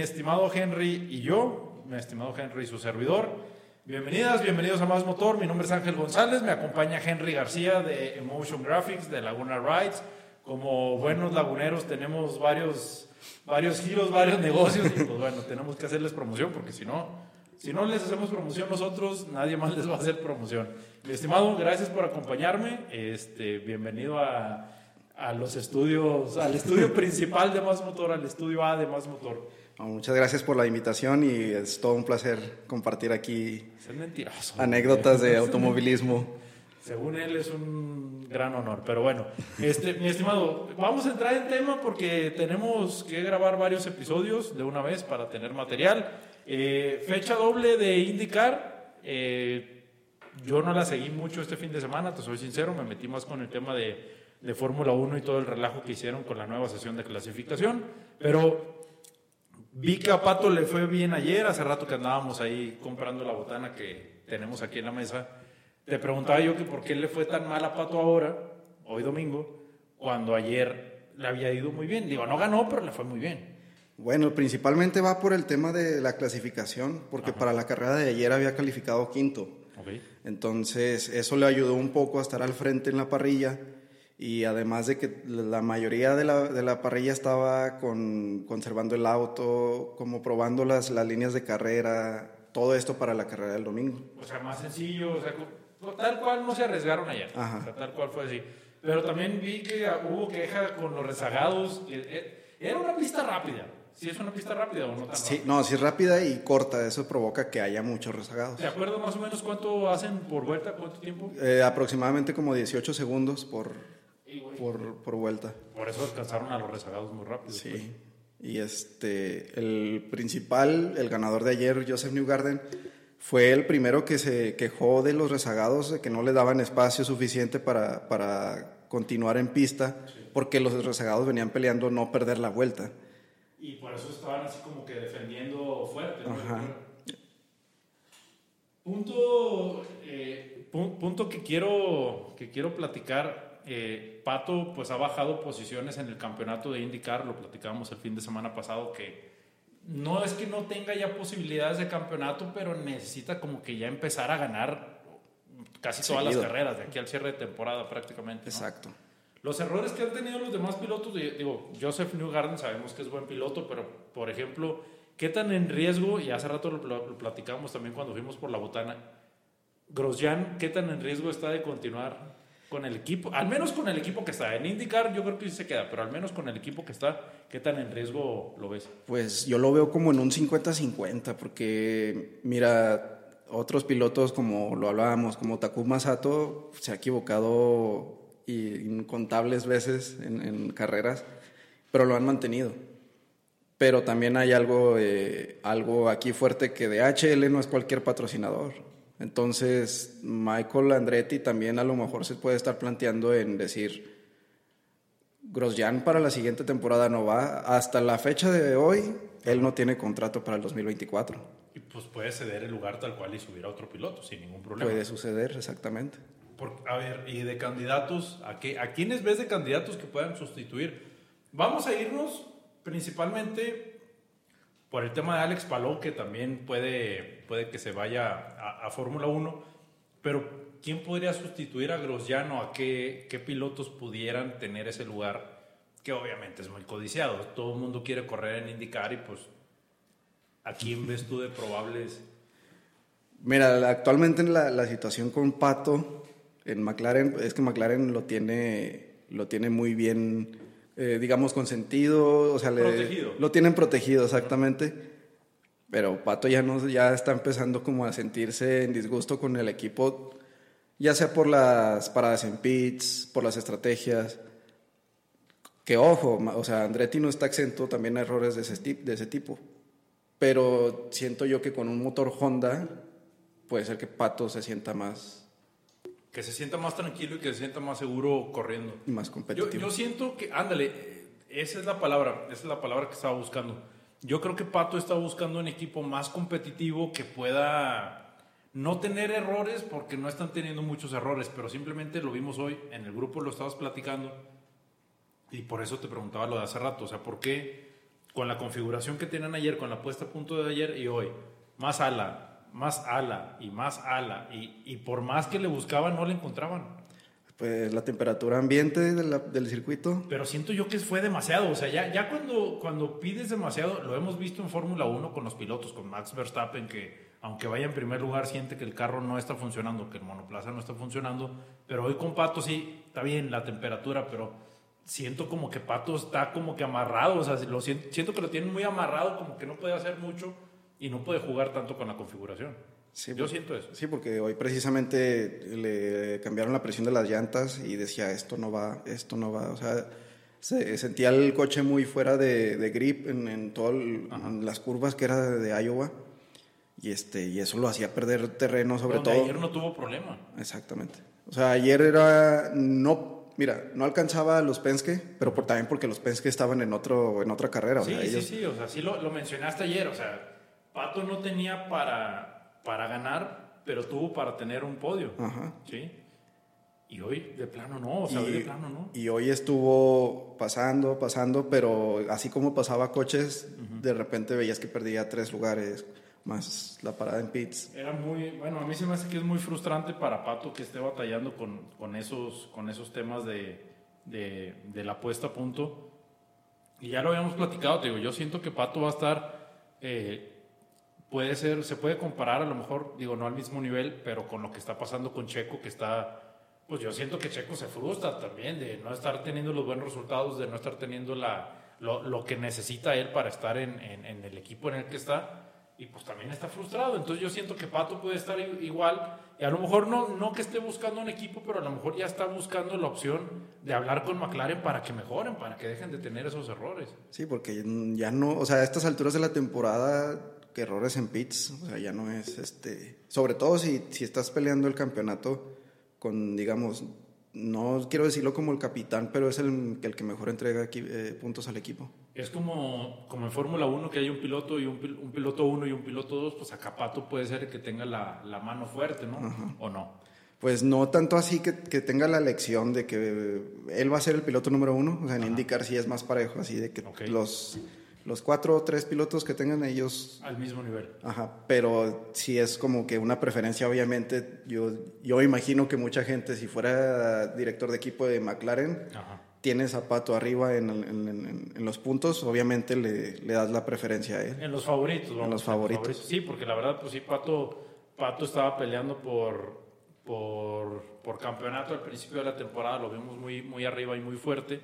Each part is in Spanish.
estimado Henry y yo, mi estimado Henry y su servidor. Bienvenidas, bienvenidos a Más Motor. Mi nombre es Ángel González, me acompaña Henry García de Emotion Graphics, de Laguna Rides. Como buenos laguneros tenemos varios, varios giros, varios negocios y pues bueno, tenemos que hacerles promoción porque si no, si no les hacemos promoción nosotros, nadie más les va a hacer promoción. Mi estimado, gracias por acompañarme. Este, bienvenido a, a los estudios, al estudio principal de Más Motor, al estudio A de Más Motor. Muchas gracias por la invitación y es todo un placer compartir aquí anécdotas de automovilismo. Según él es un gran honor, pero bueno, este, mi estimado, vamos a entrar en tema porque tenemos que grabar varios episodios de una vez para tener material. Eh, fecha doble de IndyCar, eh, yo no la seguí mucho este fin de semana, te soy sincero, me metí más con el tema de, de Fórmula 1 y todo el relajo que hicieron con la nueva sesión de clasificación, pero vi que a Pato le fue bien ayer, hace rato que andábamos ahí comprando la botana que tenemos aquí en la mesa. Te preguntaba yo que por qué le fue tan mal a Pato ahora, hoy domingo, cuando ayer le había ido muy bien. Digo, no ganó, pero le fue muy bien. Bueno, principalmente va por el tema de la clasificación, porque para la carrera de ayer había calificado quinto. Okay. Entonces, eso le ayudó un poco a estar al frente en la parrilla y además de que la mayoría de la, de la parrilla estaba con, conservando el auto, como probando las, las líneas de carrera, todo esto para la carrera del domingo. O sea, más sencillo, o sea, tal cual no se arriesgaron ayer. Ajá. O sea, tal cual fue así. Pero también vi que hubo queja con los rezagados. Era una pista rápida. ¿Sí es una pista rápida o no tan Sí, rápida? no, sí es rápida y corta, eso provoca que haya muchos rezagados. ¿Te acuerdas más o menos cuánto hacen por vuelta? ¿Cuánto tiempo? Eh, aproximadamente como 18 segundos por, Sí, güey. por, por vuelta. Por eso alcanzaron a los rezagados muy rápido. Sí. Y este, el principal, el ganador de ayer, Joseph Newgarden, fue el primero que se quejó de los rezagados, de que no le daban espacio suficiente para, para continuar en pista, porque los rezagados venían peleando no perder la vuelta. Y por eso estaban así como que defendiendo fuerte. ¿no? Ajá. Punto, eh, pu- punto que quiero, que quiero platicar. Eh, Pato pues ha bajado posiciones en el campeonato de IndyCar, lo platicábamos el fin de semana pasado, que no es que no tenga ya posibilidades de campeonato, pero necesita como que ya empezar a ganar casi todas Seguido. las carreras, de aquí al cierre de temporada prácticamente. ¿no? Exacto. Los errores que han tenido los demás pilotos, di- digo, Joseph Newgarden sabemos que es buen piloto, pero por ejemplo, ¿qué tan en riesgo, y hace rato lo, lo- lo platicamos también cuando fuimos por la botana, Grosjean, ¿qué tan en riesgo está de continuar con el equipo? Al menos con el equipo que está. En IndyCar yo creo que sí se queda, pero al menos con el equipo que está, ¿qué tan en riesgo lo ves? Pues yo lo veo como en un 50-50, porque mira, otros pilotos como lo hablábamos, como Takuma Sato, se ha equivocado incontables veces en, en carreras, pero lo han mantenido. Pero también hay algo, eh, algo aquí fuerte que DHL no es cualquier patrocinador. Entonces, Michael Andretti también a lo mejor se puede estar planteando en decir, Grosjean para la siguiente temporada no va. Hasta la fecha de hoy, él no tiene contrato para el 2024. Y pues puede ceder el lugar tal cual y subir a otro piloto sin ningún problema. Puede suceder, exactamente. Por- a ver, y de candidatos, ¿a, qué, ¿a quiénes ves de candidatos que puedan sustituir? Vamos a irnos principalmente por el tema de Alex Palou, que también puede, puede que se vaya a, a Fórmula 1, pero ¿quién podría sustituir a Grosjean o a qué, qué pilotos pudieran tener ese lugar? Que obviamente es muy codiciado, todo el mundo quiere correr en IndyCar y pues, ¿a quién ves tú de probables? Mira, actualmente en la, la situación con Pato en McLaren es que McLaren lo tiene, lo tiene muy bien, eh, digamos, consentido, o sea, le- Protegido. lo tienen protegido exactamente. Pero Pato ya no, ya está empezando como a sentirse en disgusto con el equipo, ya sea por las paradas en pits, por las estrategias. Que ojo, o sea, Andretti no está exento también a errores de ese, de ese tipo. Pero siento yo que con un motor Honda puede ser que Pato se sienta más, Que se sienta más tranquilo y que se sienta más seguro corriendo. más Yo, competitivo. yo siento que, ándale, eh, esa es la palabra, esa es la palabra que estaba buscando. Yo creo que Pato está buscando un equipo más competitivo que pueda no tener errores porque no están teniendo muchos errores, pero simplemente lo vimos hoy, en el grupo lo estabas platicando y por eso te preguntaba lo de hace rato, o sea, ¿por qué con la configuración que tenían ayer, con la puesta a punto de ayer y hoy, más ala, más ala y más ala, y, y por más que le buscaban, no le encontraban. Pues la temperatura ambiente de la- del circuito. Pero siento yo que fue demasiado. O sea, ya, ya cuando, cuando pides demasiado, lo hemos visto en Fórmula 1 con los pilotos, con Max Verstappen, que aunque vaya en primer lugar, siente que el carro no está funcionando, que el monoplaza no está funcionando. Pero hoy con Pato sí, está bien la temperatura, pero siento como que Pato está como que amarrado. O sea, lo siento, siento que lo tienen muy amarrado, como que no puede hacer mucho y no puede jugar tanto con la configuración. Sí, yo siento eso. Sí, porque hoy precisamente le cambiaron la presión de las llantas y decía, esto no va, esto no va. O sea, se sentía el coche muy fuera de, de grip en, en todas las curvas que era de Iowa. Y, este, y eso lo hacía perder terreno, sobre Donde todo. ayer no tuvo problema. Exactamente. O sea, ayer era, no, mira, no alcanzaba a los Penske, pero por, también porque los Penske estaban en, otro, en otra carrera. o Sí, sea, sí, ellos- sí, o sea, sí lo, lo mencionaste ayer, o sea, Pato no tenía para, para ganar, pero tuvo para tener un podio, Ajá. ¿sí? Y hoy de plano no, o sea, hoy de plano no. Y hoy estuvo pasando, pasando, pero así como pasaba coches, de repente veías que perdía tres lugares, más la parada en pits. Era muy, bueno, a mí se me hace que es muy frustrante para Pato que esté batallando con, con, esos, con esos temas de, de, de la puesta a punto. Y ya lo habíamos platicado, te digo, yo siento que Pato va a estar, eh, puede ser, se puede comparar a lo mejor, digo, no al mismo nivel, pero con lo que está pasando con Checo, que está, pues yo siento que Checo se frustra también de no estar teniendo los buenos resultados, de no estar teniendo la, lo, lo que necesita él para estar en, en, el equipo en el que está y pues también está frustrado. Entonces yo siento que Pato puede estar igual y a lo mejor no, no que esté buscando un equipo, pero a lo mejor ya está buscando la opción de hablar con McLaren para que mejoren, para que dejen de tener esos errores. Sí, porque ya no, o sea, a estas alturas de la temporada, que errores en pits, o sea, ya no es, este, sobre todo si, si estás peleando el campeonato con, digamos, no quiero decirlo como el capitán, pero es el, el que mejor entrega eh, puntos al equipo. Es como, como en Fórmula 1 que hay un piloto y un, pil- un piloto 1 y un piloto 2, pues acá Pato puede ser el que tenga la, la mano fuerte, ¿no? ¿O no? Pues no tanto así que, que tenga la lección de que él va a ser el piloto número uno, o sea, en indicar si es más parejo, así de que los, los cuatro o tres pilotos que tengan ellos, Al mismo nivel. ajá, pero si es como que una preferencia, obviamente, yo, yo imagino que mucha gente, si fuera director de equipo de McLaren, Ajá. tiene zapato arriba en, en- en- en los puntos, obviamente le, le das la preferencia a él. En los favoritos, vamos, los favoritos. Sí, porque la verdad, pues sí, Pato, Pato estaba peleando por, por, por campeonato al principio de la temporada, lo vimos muy, muy arriba y muy fuerte,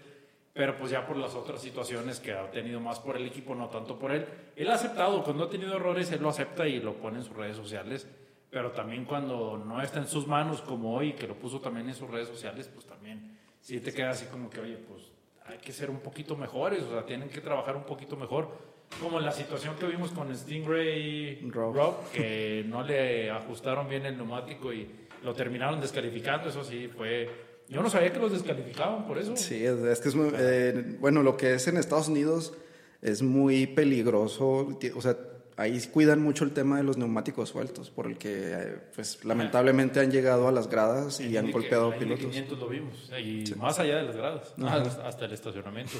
pero pues ya por las otras situaciones que ha tenido más por el equipo, no tanto por él. Él ha aceptado, cuando ha tenido errores, él lo acepta y lo pone en sus redes sociales, pero también cuando no está en sus manos, como hoy, que lo puso también en sus redes sociales, pues también sí te queda así como que, oye, pues hay que ser un poquito mejores, o sea, tienen que trabajar un poquito mejor. Como la situación que vimos con Stingray Rob. Rob, que no le ajustaron bien el neumático y lo terminaron descalificando, eso sí fue... Yo no sabía que los descalificaban por eso. Sí, es, que es muy, eh, bueno, lo que es en Estados Unidos es muy peligroso, o sea, ahí cuidan mucho el tema de los neumáticos sueltos, por el que, eh, pues, lamentablemente han llegado a las gradas y han golpeado Indy pilotos. 500 lo vimos, y más allá de las gradas, hasta hasta el estacionamiento.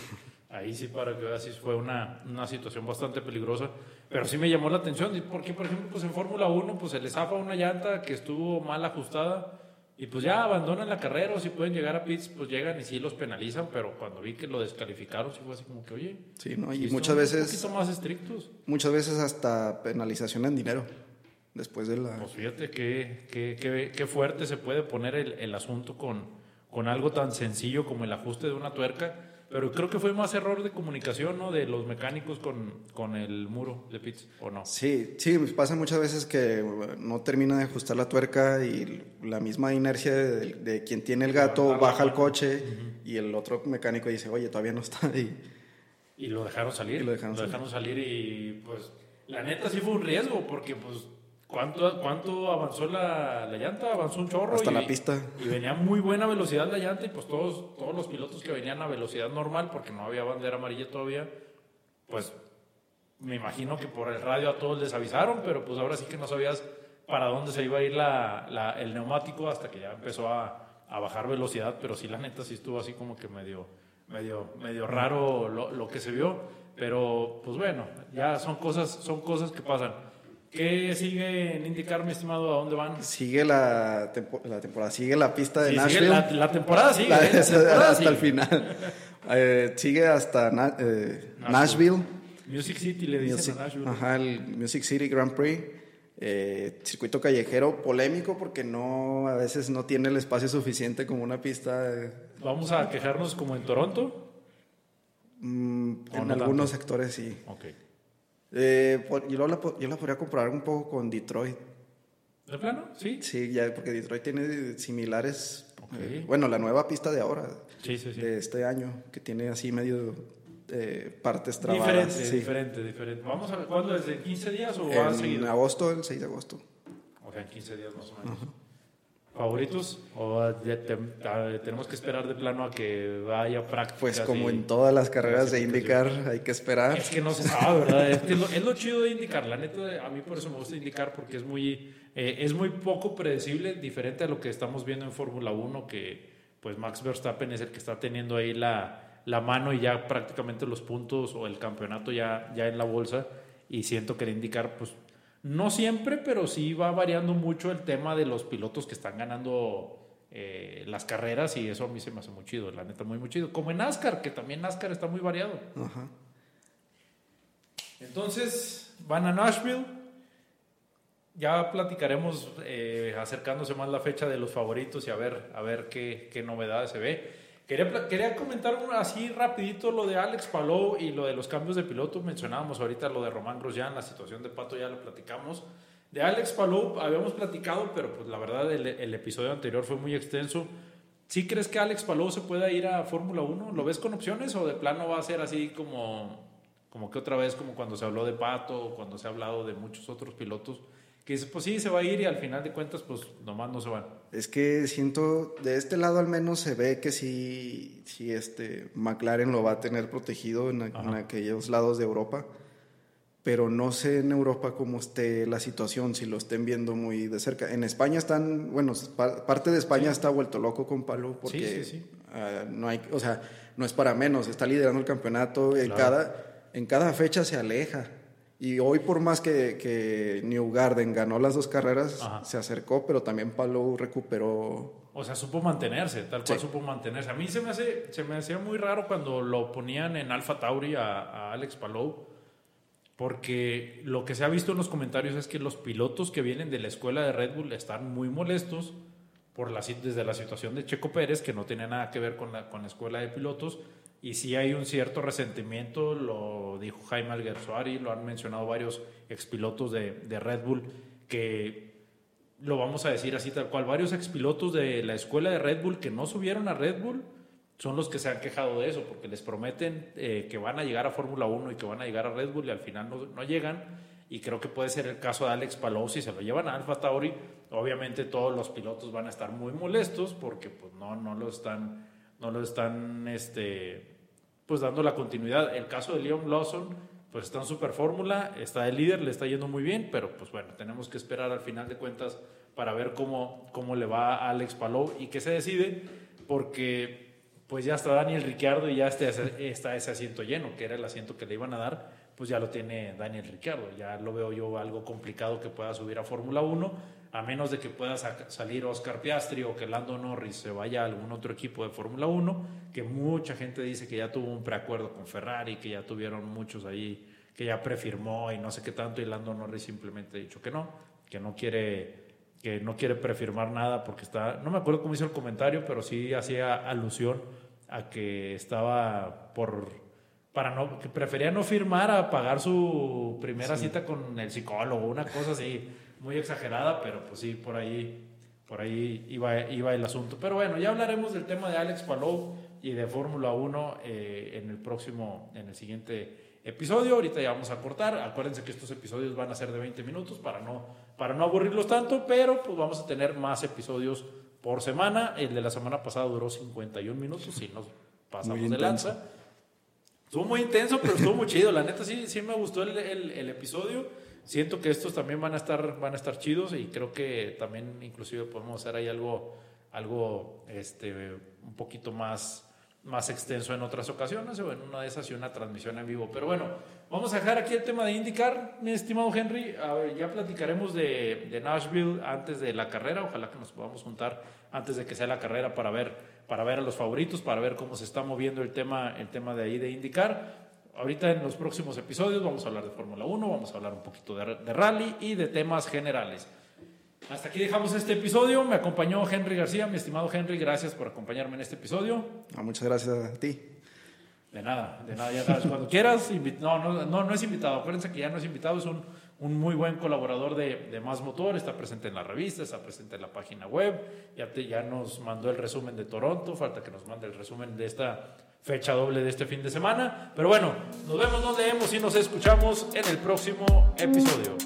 Ahí sí, para que veas, sí fue una, una situación bastante peligrosa, pero sí me llamó la atención, porque por ejemplo, pues en Fórmula 1, pues se les zafa una llanta que estuvo mal ajustada, y pues ya abandonan la carrera, o si pueden llegar a pits, pues llegan y sí los penalizan, pero cuando vi que lo descalificaron, sí fue así como que, oye, Sí, ¿no? Y muchas un veces, poquito más estrictos. muchas veces hasta penalización en dinero, después de la... Pues fíjate qué, qué, qué, qué fuerte se puede poner el, el asunto con, con algo tan sencillo como el ajuste de una tuerca, pero creo que fue más error de comunicación, ¿no? De los mecánicos con, con el muro de pits, ¿o no? Sí, sí, pues pasa muchas veces que no termina de ajustar la tuerca y la misma inercia de, de quien tiene el gato baja el coche y el otro mecánico dice, oye, todavía no está ahí. Y lo dejaron salir. Y lo dejaron salir. y pues la neta sí fue un riesgo porque pues ¿cuánto, cuánto avanzó la, la llanta? Avanzó un chorro. Hasta y, la pista. Y venía muy buena velocidad la llanta y pues todos, todos los pilotos que venían a velocidad normal porque no había bandera amarilla todavía, pues me imagino que por el radio a todos les avisaron, pero pues ahora sí que no sabías para dónde se iba a ir la, la- el neumático hasta que ya empezó a, a bajar velocidad, pero sí la neta sí estuvo así como que medio, medio, medio raro lo, lo que se vio. pero pues bueno, ya son cosas, son cosas que pasan. ¿Qué sigue en indicar, mi estimado, a dónde van? Sigue la, la temporada, sigue la pista de Sí, sigue Nashville. la, la temporada sigue. La- ¿eh? La temporada hasta sigue. el final. Eh, sigue hasta Na- eh, Nashville. Music City le dicen Music, a Nashville. ajá, el Music City Grand Prix. Eh, circuito callejero polémico porque no a veces no tiene el espacio suficiente como una pista eh, Vamos a quejarnos como en Toronto. mm, ¿O en no algunos sectores sí Ok. Eh, yo, la, po- yo la podría comparar un poco con Detroit ¿De plano? Sí. sí ya porque Detroit tiene similares eh, bueno la nueva pista de ahora Sí, sí, sí. de este año que tiene así medio eh, partes trabadas Diferente, diferente, diferente. Vamos a ver cuándo es, ¿en 15 días o va en seguido? agosto el 6 de agosto O sea, en 15 días más o menos. ¿Favoritos? ¿O te- tenemos que esperar de plano a que vaya prácticas? Pues como en todas las carreras de indicar hay que esperar. Es que no se sabe, ¿verdad? Es, que lo, es lo chido de indicar. La neta, a mí por eso me gusta indicar, porque es muy, eh, es muy poco predecible, diferente a lo que estamos viendo en Fórmula 1, que pues Max Verstappen es el que está teniendo ahí la, la mano y ya prácticamente los puntos o el campeonato ya, ya en la bolsa. Y siento que el indicar, pues no siempre, pero sí va variando mucho el tema de los pilotos que están ganando eh, las carreras y eso a mí se me hace muy chido, la neta, muy, muy chido. Como en NASCAR, que también NASCAR está muy variado. Ajá. Entonces, van a Nashville. Ya platicaremos eh, acercándose más la fecha de los favoritos y a ver, a ver qué, qué novedades se ve. Quería, quería comentar así rapidito lo de Alex Palou y lo de los cambios de piloto. Mencionábamos ahorita lo de Román Grosjean, la situación de Pato ya lo platicamos. De Alex Palou habíamos platicado, pero pues la verdad el, el episodio anterior fue muy extenso. ¿Sí crees que Alex Palou se pueda ir a Fórmula 1? ¿Lo ves con opciones o de plano va a ser así como, como que otra vez, como cuando se habló de Pato cuando se ha hablado de muchos otros pilotos? Que dices, pues sí, se va a ir y al final de cuentas, pues nomás no se van. Es que siento, de este lado al menos se ve que sí, sí este, McLaren lo va a tener protegido en, en aquellos lados de Europa, pero no sé en Europa cómo esté la situación, si lo estén viendo muy de cerca. En España están, bueno, pa- parte de España está vuelto loco con Palo porque Sí, ah, no hay, o sea, no es para menos, está liderando el campeonato, en, Claro. cada, en cada fecha se aleja. Y hoy por más que, que New Garden ganó las dos carreras, Ajá. se acercó, pero también Palou recuperó. O sea, supo mantenerse, tal cual Sí. supo mantenerse. A mí se me, hace, se me hacía muy raro cuando lo ponían en Alfa Tauri a, a Alex Palou, porque lo que se ha visto en los comentarios es que los pilotos que vienen de la escuela de Red Bull están muy molestos por la, desde la situación de Checo Pérez, que no tiene nada que ver con la, con la escuela de pilotos, y sí hay un cierto resentimiento, lo dijo Jaime Alguersuari, lo han mencionado varios expilotos de, de Red Bull, que lo vamos a decir así tal cual, varios expilotos de la escuela de Red Bull que no subieron a Red Bull son los que se han quejado de eso, porque les prometen eh, que van a llegar a Fórmula 1 y que van a llegar a Red Bull y al final no, no llegan. Y creo que puede ser el caso de Alex Palou si se lo llevan a Alfa Tauri. Obviamente todos los pilotos van a estar muy molestos porque pues no, no lo están, no lo están este, pues dando la continuidad. El caso de Leon Lawson, pues está en super fórmula, está el líder, le está yendo muy bien, pero pues bueno, tenemos que esperar al final de cuentas para ver cómo, cómo le va a Alex Palou y qué se decide, porque pues ya está Daniel Ricciardo y ya está ese, está ese asiento lleno, que era el asiento que le iban a dar, pues ya lo tiene Daniel Ricciardo. Ya lo veo yo algo complicado que pueda subir a Fórmula 1, a menos de que pueda salir Oscar Piastri o que Lando Norris se vaya a algún otro equipo de Fórmula 1, que mucha gente dice que ya tuvo un preacuerdo con Ferrari, que ya tuvieron muchos ahí, que ya prefirmó y no sé qué tanto, y Lando Norris simplemente ha dicho que no, que no quiere que no quiere prefirmar nada porque está, no me acuerdo cómo hizo el comentario, pero sí hacía alusión a que estaba por, para no, que prefería no firmar a pagar su primera cita con el psicólogo, una cosa así muy exagerada, pero pues sí, por ahí, por ahí iba, iba el asunto. Pero bueno, ya hablaremos del tema de Alex Palou y de Fórmula 1 eh, en el próximo, en el siguiente episodio. Ahorita ya vamos a cortar. Acuérdense que estos episodios van a ser de 20 minutos para no, para no aburrirlos tanto, pero pues vamos a tener más episodios por semana. El de la semana pasada duró 51 minutos y nos pasamos de lanza. Estuvo muy intenso, pero estuvo muy chido. La neta sí, sí me gustó el, el- el episodio. Siento que estos también van a estar, van a estar chidos y creo que también inclusive podemos hacer ahí algo, algo este, un poquito más más extenso en otras ocasiones o en una de esas y una transmisión en vivo. Pero bueno, vamos a dejar aquí el tema de IndyCar, mi estimado Henry. A ver, ya platicaremos de, de, Nashville antes de la carrera. Ojalá que nos podamos juntar antes de que sea la carrera para ver, para ver a los favoritos, para ver cómo se está moviendo el tema, el tema de ahí de IndyCar. Ahorita en los próximos episodios vamos a hablar de Fórmula 1, vamos a hablar un poquito de, de rally y de temas generales. Hasta aquí dejamos este episodio. Me acompañó Henry García, mi estimado Henry. Gracias por acompañarme en este episodio. Ah, muchas gracias a ti. De nada, de nada, ya sabes, cuando quieras. No, no, no, no es invitado. Acuérdense que ya no es invitado, es un, un muy buen colaborador de, de, Más Motor. Está presente en la revista, está presente en la página web. Ya, te, ya nos mandó el resumen de Toronto. Falta que nos mande el resumen de esta fecha doble de este fin de semana. Pero bueno, nos vemos, nos leemos y nos escuchamos en el próximo episodio.